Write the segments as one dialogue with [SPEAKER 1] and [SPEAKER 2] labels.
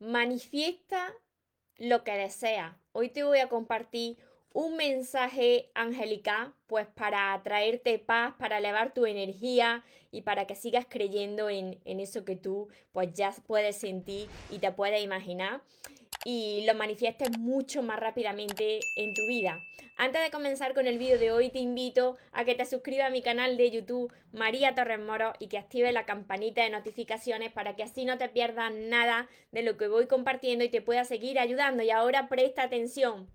[SPEAKER 1] manifiesta lo que deseas. Hoy te voy a compartir un mensaje angelical, pues para traerte paz, para elevar tu energía y para que sigas creyendo en, en, eso que tú pues ya puedes sentir y te puedes imaginar y lo manifiestes mucho más rápidamente en tu vida. Antes de comenzar con el vídeo de hoy, te invito a que te suscribas a mi canal de YouTube María Torres Moro y que actives la campanita de notificaciones para que así no te pierdas nada de lo que voy compartiendo y te pueda seguir ayudando. Y ahora presta atención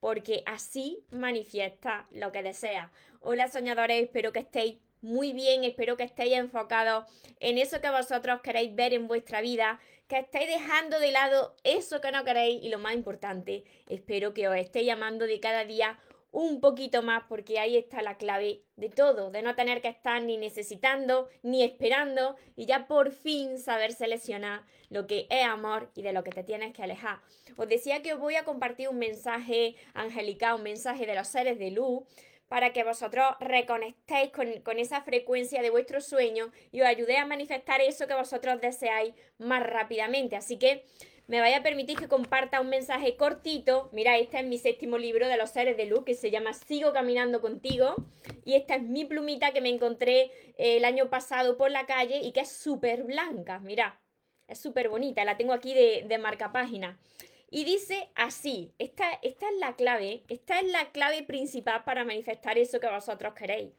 [SPEAKER 1] porque así manifiesta lo que deseas. Hola soñadores, espero que estéis muy bien, espero que estéis enfocados en eso que vosotros queréis ver en vuestra vida, que estéis dejando de lado eso que no queréis y lo más importante, espero que os estéis llamando de cada día un poquito más porque ahí está la clave de todo, de no tener que estar ni necesitando ni esperando y ya por fin saber seleccionar lo que es amor y de lo que te tienes que alejar. Os decía que os voy a compartir un mensaje angelical, un mensaje de los seres de luz para que vosotros reconectéis con, esa frecuencia de vuestro sueño y os ayudé a manifestar eso que vosotros deseáis más rápidamente. Así que me vaya a permitir que comparta un mensaje cortito. Mira, este es mi séptimo libro de los seres de luz que se llama Sigo caminando contigo. Y esta es mi plumita que me encontré eh, el año pasado por la calle y que es súper blanca. Mira, es súper bonita. La tengo aquí de, de marca página. Y dice así, esta, esta es la clave, esta es la clave principal para manifestar eso que vosotros queréis.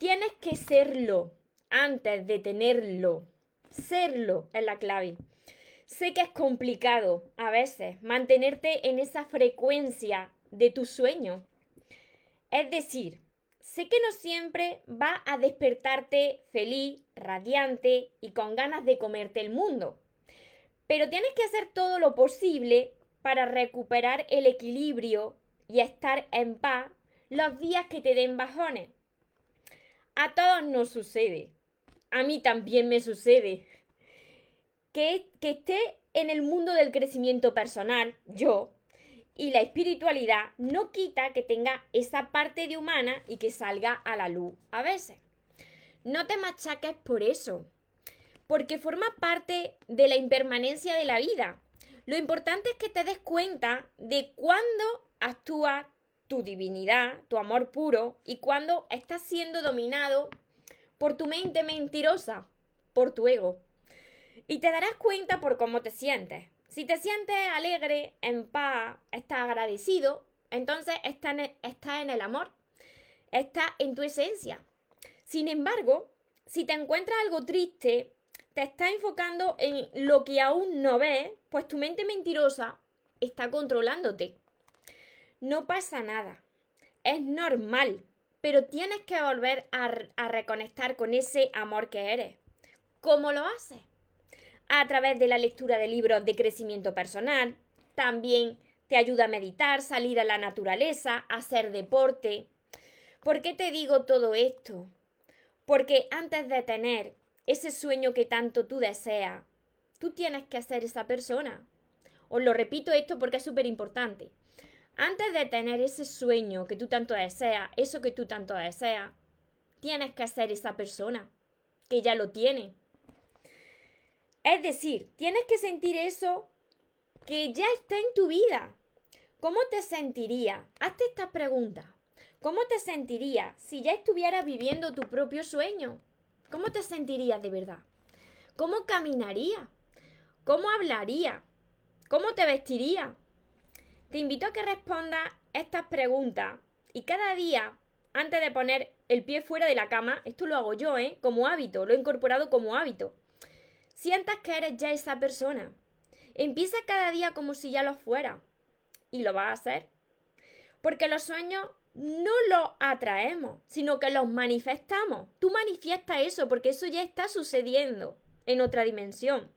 [SPEAKER 1] Tienes que serlo antes de tenerlo. Serlo es la clave. Sé que es complicado a veces mantenerte en esa frecuencia de tu sueño. Es decir, sé que no siempre va a despertarte feliz, radiante y con ganas de comerte el mundo. Pero tienes que hacer todo lo posible para recuperar el equilibrio y estar en paz los días que te den bajones. A todos nos sucede. A mí también me sucede. Que, que esté en el mundo del crecimiento personal, yo, y la espiritualidad no quita que tenga esa parte de humana y que salga a la luz a veces. No te machaques por eso porque forma parte de la impermanencia de la vida. Lo importante es que te des cuenta de cuándo actúa tu divinidad, tu amor puro, y cuándo estás siendo dominado por tu mente mentirosa, por tu ego. Y te darás cuenta por cómo te sientes. Si te sientes alegre, en paz, estás agradecido, entonces estás en, está en el amor, estás en tu esencia. Sin embargo, si te encuentras algo triste, te está enfocando en lo que aún no ves, pues tu mente mentirosa está controlándote. No pasa nada. Es normal, pero tienes que volver a, a reconectar con ese amor que eres. ¿Cómo lo haces? A través de la lectura de libros de crecimiento personal, también te ayuda a meditar, salir a la naturaleza, hacer deporte. ¿Por qué te digo todo esto? Porque antes de tener ese sueño que tanto tú deseas, tú tienes que ser esa persona. Os lo repito esto porque es súper importante. Antes de tener ese sueño que tú tanto deseas, eso que tú tanto deseas, tienes que ser esa persona que ya lo tiene. Es decir, tienes que sentir eso que ya está en tu vida. ¿Cómo te sentirías? Hazte esta pregunta. ¿Cómo te sentirías si ya estuvieras viviendo tu propio sueño? ¿Cómo te sentirías de verdad? ¿Cómo caminaría? ¿Cómo hablaría? ¿Cómo te vestiría? Te invito a que respondas estas preguntas y cada día, antes de poner el pie fuera de la cama, esto lo hago yo, ¿eh? Como hábito, lo he incorporado como hábito. Sientas que eres ya esa persona. Empieza cada día como si ya lo fuera. Y lo vas a hacer. Porque los sueños no los atraemos, sino que los manifestamos. Tú manifiestas eso porque eso ya está sucediendo en otra dimensión.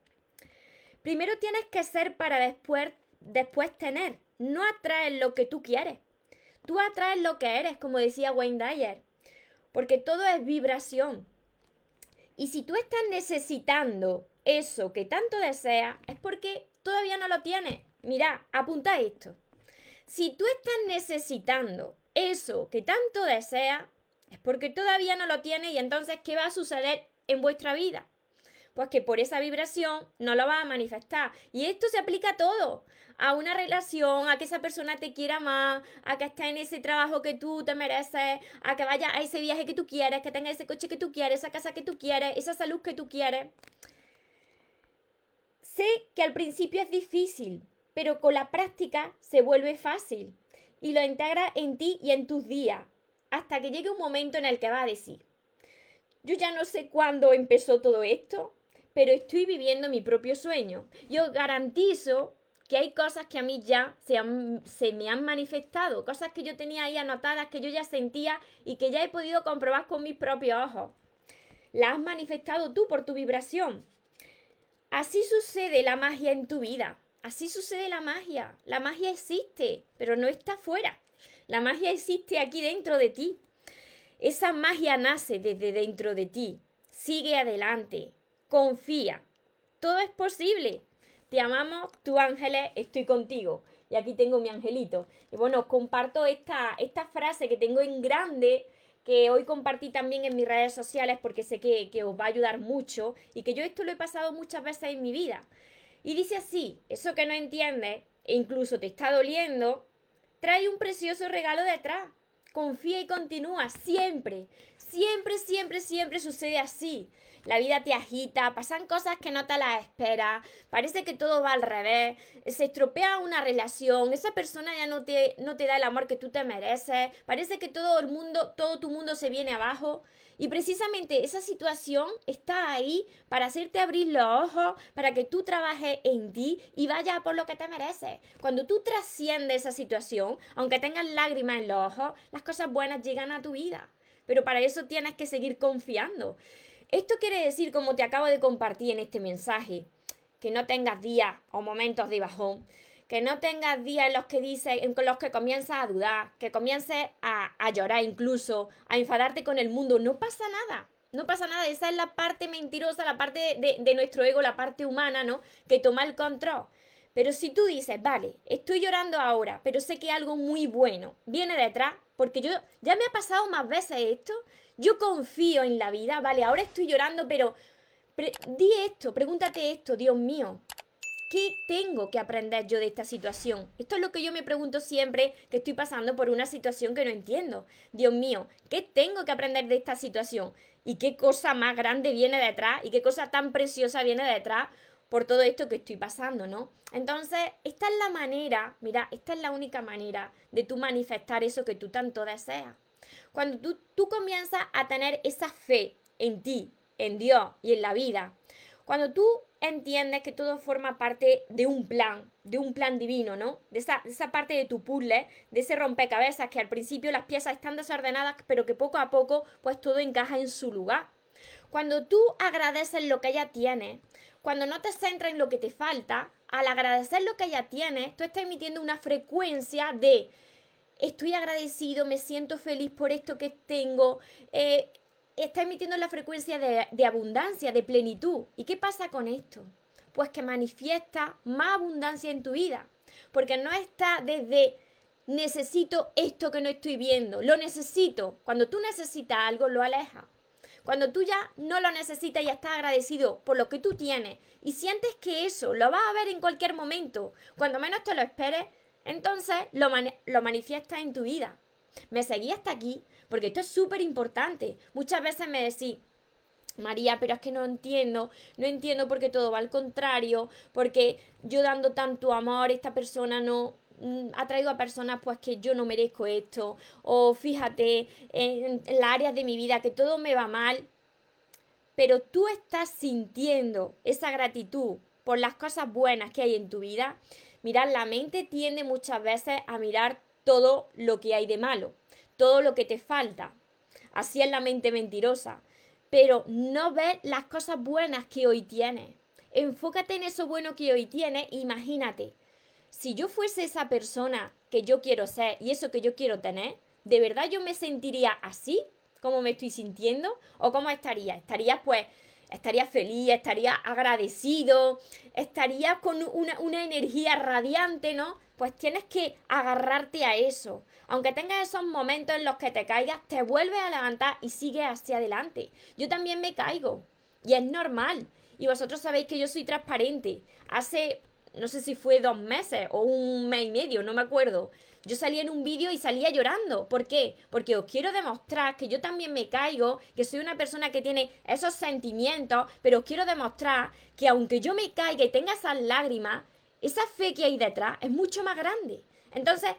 [SPEAKER 1] Primero tienes que ser para después, después tener. No atraes lo que tú quieres. Tú atraes lo que eres, como decía Wayne Dyer. Porque todo es vibración. Y si tú estás necesitando eso que tanto deseas, es porque todavía no lo tienes. Mira, apunta esto. Si tú estás necesitando eso que tanto desea, es porque todavía no lo tiene y entonces, ¿qué va a suceder en vuestra vida? pues que por esa vibración no lo vas a manifestar. Y esto se aplica a todo a una relación, a que esa persona te quiera más, a que esté en ese trabajo que tú te mereces, a que vaya a ese viaje que tú quieres, que tenga ese coche que tú quieres, esa casa que tú quieres, esa salud que tú quieres. Sé que al principio es difícil, pero con la práctica se vuelve fácil y lo integra en ti y en tus días, hasta que llegue un momento en el que va a decir, yo ya no sé cuándo empezó todo esto, pero estoy viviendo mi propio sueño. Yo garantizo que hay cosas que a mí ya se, se, me han manifestado, cosas que yo tenía ahí anotadas, que yo ya sentía y que ya he podido comprobar con mis propios ojos. Las has manifestado tú por tu vibración. Así sucede la magia en tu vida. Así sucede la magia. La magia existe, pero no está fuera. La magia existe aquí dentro de ti. Esa magia nace desde dentro de ti. Sigue adelante. Confía. Todo es posible. Te amamos, tú ángeles, estoy contigo. Y aquí tengo mi angelito. Y bueno, os comparto esta, esta frase que tengo en grande, que hoy compartí también en mis redes sociales porque sé que, que os va a ayudar mucho y que yo esto lo he pasado muchas veces en mi vida. Y dice así, eso que no entiendes e incluso te está doliendo, trae un precioso regalo detrás. Confía y continúa, siempre, siempre, siempre, siempre sucede así la vida te agita, pasan cosas que no te las esperas, parece que todo va al revés, se estropea una relación, esa persona ya no te, no te da el amor que tú te mereces, parece que todo el mundo, todo tu mundo se viene abajo. Y precisamente esa situación está ahí para hacerte abrir los ojos, para que tú trabajes en ti y vayas por lo que te mereces. Cuando tú trasciendes esa situación, aunque tengas lágrimas en los ojos, las cosas buenas llegan a tu vida. Pero para eso tienes que seguir confiando. Esto quiere decir, como te acabo de compartir en este mensaje, que no tengas días o momentos de bajón, que no tengas días en los que dices, en los que comienzas a dudar, que comiences a, llorar incluso, a enfadarte con el mundo. No pasa nada. No pasa nada, esa es la parte mentirosa, la parte de, de, nuestro ego, la parte humana, ¿no? Que toma el control. Pero si tú dices, vale, estoy llorando ahora, pero sé que algo muy bueno viene detrás, porque yo ya me ha pasado más veces esto, yo confío en la vida, vale, ahora estoy llorando, pero di esto, pregúntate esto, Dios mío. ¿Qué tengo que aprender yo de esta situación? Esto es lo que yo me pregunto siempre que estoy pasando por una situación que no entiendo. Dios mío, ¿qué tengo que aprender de esta situación? ¿Y qué cosa más grande viene detrás? ¿Y qué cosa tan preciosa viene detrás por todo esto que estoy pasando, ¿no? Entonces, esta es la manera, mira, esta es la única manera de tú manifestar eso que tú tanto deseas. Cuando tú, tú comienzas a tener esa fe en ti, en Dios y en la vida, cuando tú entiendes que todo forma parte de un plan, de un plan divino, ¿no? De esa, esa, parte de tu puzzle, de ese rompecabezas que al principio las piezas están desordenadas, pero que poco a poco pues todo encaja en su lugar. Cuando tú agradeces lo que ella tiene, cuando no te centras en lo que te falta, al agradecer lo que ella tiene, tú estás emitiendo una frecuencia de estoy agradecido, me siento feliz por esto que tengo. Eh, está emitiendo la frecuencia de, abundancia, de plenitud. ¿Y qué pasa con esto? Pues que manifiesta más abundancia en tu vida. Porque no está desde necesito esto que no estoy viendo, lo necesito. Cuando tú necesitas algo, lo aleja. Cuando tú ya no lo necesitas y estás agradecido por lo que tú tienes y sientes que eso lo vas a ver en cualquier momento, cuando menos te lo esperes, entonces lo, lo manifiestas en tu vida. Me seguí hasta aquí, porque esto es súper importante. Muchas veces me decís, María, pero es que no entiendo, no entiendo por qué todo va al contrario, porque yo dando tanto amor, esta persona no mm, ha traído a personas pues que yo no merezco esto, o fíjate en, en las áreas de mi vida que todo me va mal, pero tú estás sintiendo esa gratitud por las cosas buenas que hay en tu vida, Mirad, la mente tiende muchas veces a mirar todo lo que hay de malo, todo lo que te falta. Así es la mente mentirosa. Pero no ves las cosas buenas que hoy tienes. Enfócate en eso bueno que hoy tienes. Imagínate, si yo fuese esa persona que yo quiero ser y eso que yo quiero tener, ¿de verdad yo me sentiría así? como me estoy sintiendo? ¿O cómo estaría? Estaría pues estaría feliz, estaría agradecido, estaría con una, energía radiante, ¿no? Pues tienes que agarrarte a eso. Aunque tengas esos momentos en los que te caigas, te vuelves a levantar y sigues hacia adelante. Yo también me caigo y es normal. Y vosotros sabéis que yo soy transparente. Hace, no sé si fue dos meses o un mes y medio, no me acuerdo. Yo salía en un vídeo y salía llorando. ¿Por qué? Porque os quiero demostrar que yo también me caigo, que soy una persona que tiene esos sentimientos, pero os quiero demostrar que aunque yo me caiga y tenga esas lágrimas, esa fe que hay detrás es mucho más grande. Entonces,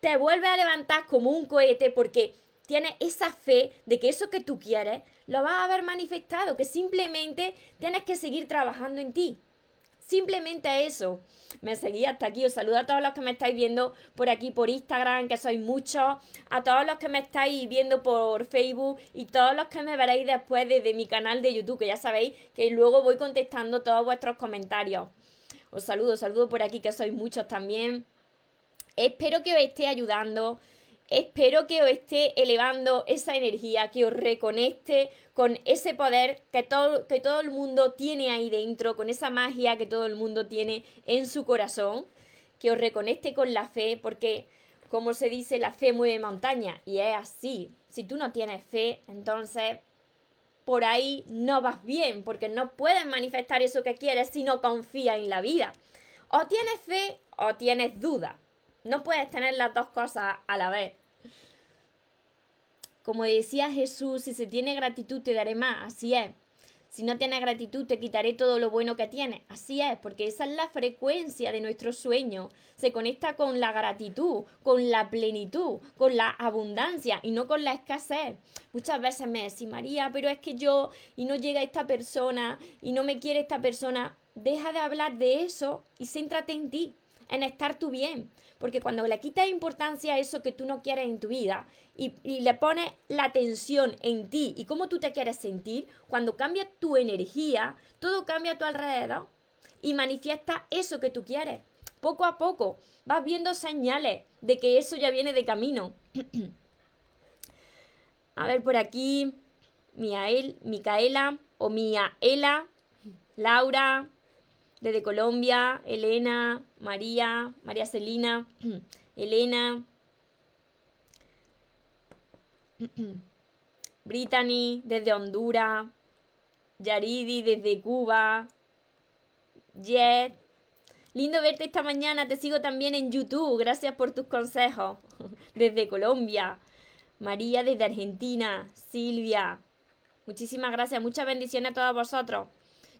[SPEAKER 1] te vuelve a levantar como un cohete porque tienes esa fe de que eso que tú quieres lo vas a haber manifestado, que simplemente tienes que seguir trabajando en ti. Simplemente eso. Me seguí hasta aquí. Os saludo a todos los que me estáis viendo por aquí, por Instagram, que sois muchos. A todos los que me estáis viendo por Facebook y todos los que me veréis después desde mi canal de YouTube, que ya sabéis que luego voy contestando todos vuestros comentarios. Os saludo, saludo por aquí, que sois muchos también. Espero que os esté ayudando. Espero que os esté elevando esa energía, que os reconecte con ese poder que todo, que todo el mundo tiene ahí dentro, con esa magia que todo el mundo tiene en su corazón, que os reconecte con la fe, porque como se dice, la fe mueve montaña y es así. Si tú no tienes fe, entonces por ahí no vas bien, porque no puedes manifestar eso que quieres si no confías en la vida. O tienes fe o tienes duda. No puedes tener las dos cosas a la vez. Como decía Jesús, si se tiene gratitud te daré más, así es. Si no tienes gratitud te quitaré todo lo bueno que tienes, así es, porque esa es la frecuencia de nuestro sueño. Se conecta con la gratitud, con la plenitud, con la abundancia y no con la escasez. Muchas veces me decís, María, pero es que yo y no llega esta persona y no me quiere esta persona. Deja de hablar de eso y céntrate en ti, en estar tú bien. Porque cuando le quitas importancia a eso que tú no quieres en tu vida y, le pones la atención en ti y cómo tú te quieres sentir, cuando cambia tu energía, todo cambia a tu alrededor y manifiesta eso que tú quieres. Poco a poco vas viendo señales de que eso ya viene de camino. a ver por aquí, Miael, Micaela o Miaela, Laura, desde Colombia, Elena, María, María Celina, Elena, Brittany desde Honduras, Yaridi desde Cuba, Jet. Lindo verte esta mañana, te sigo también en YouTube, gracias por tus consejos. Desde Colombia, María desde Argentina, Silvia. Muchísimas gracias, muchas bendiciones a todos vosotros.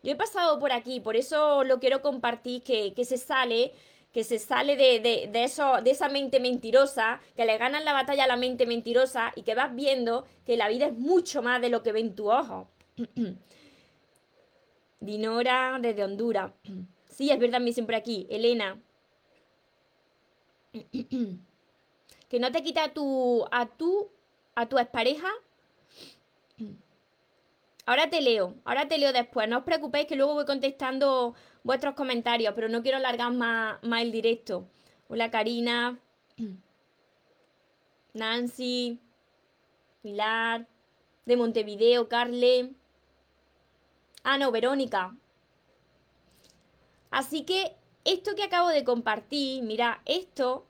[SPEAKER 1] Yo he pasado por aquí, por eso lo quiero compartir, que, se sale que se sale de, eso, de esa mente mentirosa, que le ganan la batalla a la mente mentirosa y que vas viendo que la vida es mucho más de lo que ven tu ojo. Dinora desde Honduras. Sí, es verdad, mi siempre aquí. Elena. que no te quita tu, a tu, a tu expareja Ahora te leo, ahora te leo después. No os preocupéis que luego voy contestando vuestros comentarios, pero no quiero alargar más, más el directo. Hola Karina, Nancy, Pilar, de Montevideo, Carle. Ah, no, Verónica. Así que esto que acabo de compartir, mira, esto,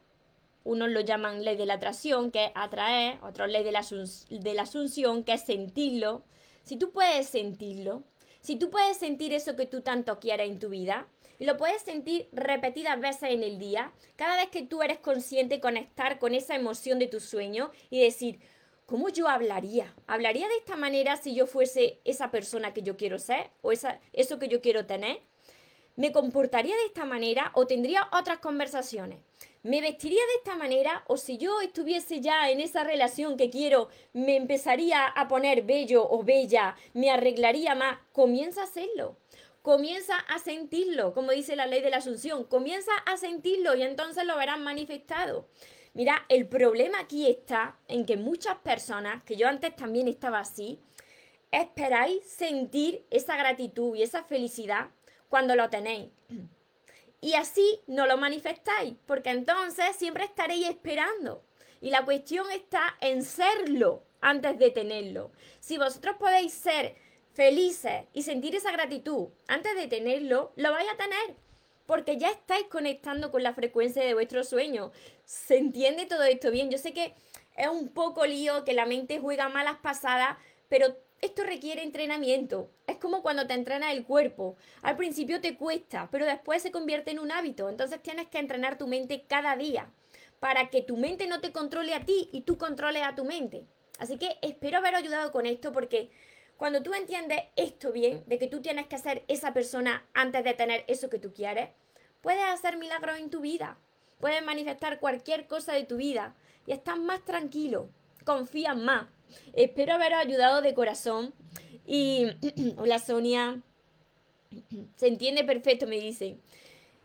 [SPEAKER 1] unos lo llaman ley de la atracción, que es atraer, otros ley de la, de la asunción, que es sentirlo si tú puedes sentirlo, si tú puedes sentir eso que tú tanto quieres en tu vida, y lo puedes sentir repetidas veces en el día, cada vez que tú eres consciente conectar con esa emoción de tu sueño y decir, ¿cómo yo hablaría? ¿Hablaría de esta manera si yo fuese esa persona que yo quiero ser o esa, eso que yo quiero tener? ¿Me comportaría de esta manera o tendría otras conversaciones? ¿Me vestiría de esta manera o si yo estuviese ya en esa relación que quiero, me empezaría a poner bello o bella, me arreglaría más? Comienza a hacerlo. Comienza a sentirlo, como dice la ley de la asunción. Comienza a sentirlo y entonces lo verás manifestado. Mira, el problema aquí está en que muchas personas, que yo antes también estaba así, esperáis sentir esa gratitud y esa felicidad cuando lo tenéis. Y así no lo manifestáis, porque entonces siempre estaréis esperando. Y la cuestión está en serlo antes de tenerlo. Si vosotros podéis ser felices y sentir esa gratitud antes de tenerlo, lo vais a tener. Porque ya estáis conectando con la frecuencia de vuestro sueño. ¿Se entiende todo esto bien? Yo sé que es un poco lío, que la mente juega malas pasadas, pero esto requiere entrenamiento. Es como cuando te entrenas el cuerpo. Al principio te cuesta, pero después se convierte en un hábito. Entonces tienes que entrenar tu mente cada día para que tu mente no te controle a ti y tú controles a tu mente. Así que espero haber ayudado con esto porque cuando tú entiendes esto bien, de que tú tienes que ser esa persona antes de tener eso que tú quieres, puedes hacer milagros en tu vida. Puedes manifestar cualquier cosa de tu vida y estás más tranquilo, confías más. Espero haber ayudado de corazón. Y hola Sonia, se entiende perfecto, me dicen.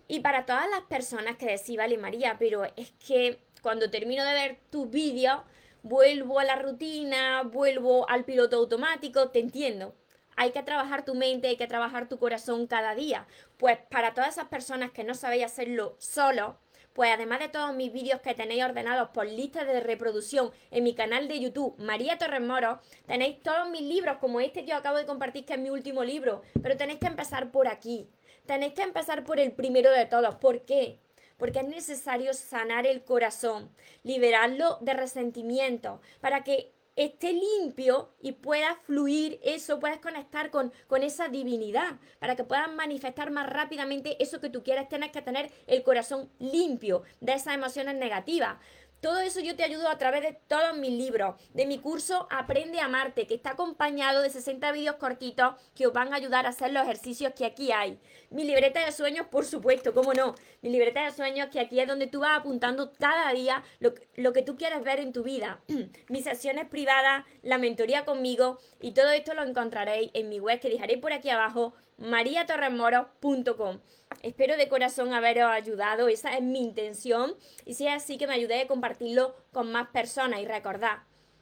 [SPEAKER 1] Y para todas las personas que decís, vale María, pero es que cuando termino de ver tus vídeos, vuelvo a la rutina, vuelvo al piloto automático, te entiendo. Hay que trabajar tu mente, hay que trabajar tu corazón cada día. Pues para todas esas personas que no sabéis hacerlo solo, pues además de todos mis vídeos que tenéis ordenados por lista de reproducción en mi canal de YouTube, María Torres Moro, tenéis todos mis libros, como este que os acabo de compartir, que es mi último libro, pero tenéis que empezar por aquí. Tenéis que empezar por el primero de todos. ¿Por qué? Porque es necesario sanar el corazón, liberarlo de resentimiento, para que esté limpio y pueda fluir eso, puedas conectar con, con esa divinidad, para que puedas manifestar más rápidamente eso que tú quieres, tienes que tener el corazón limpio de esas emociones negativas. Todo eso yo te ayudo a través de todos mis libros, de mi curso Aprende a amarte, que está acompañado de 60 vídeos cortitos que os van a ayudar a hacer los ejercicios que aquí hay. Mi libreta de sueños, por supuesto, cómo no. Mi libreta de sueños que aquí es donde tú vas apuntando cada día lo, que tú quieres ver en tu vida. Mis sesiones privadas, la mentoría conmigo y todo esto lo encontraréis en mi web que dejaré por aquí abajo, mariatorremoros.com. Espero de corazón haberos ayudado, esa es mi intención. Y si es así, que me ayudéis a compartirlo con más personas. Y recordad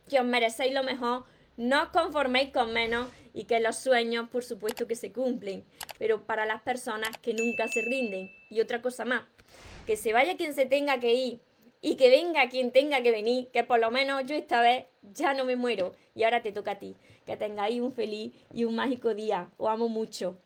[SPEAKER 1] que os merecéis lo mejor, no os conforméis con menos y que los sueños, por supuesto, que se cumplen. Pero para las personas que nunca se rinden. Y otra cosa más, que se vaya quien se tenga que ir y que venga quien tenga que venir, que por lo menos yo esta vez ya no me muero. Y ahora te toca a ti. Que tengáis un feliz y un mágico día. Os amo mucho.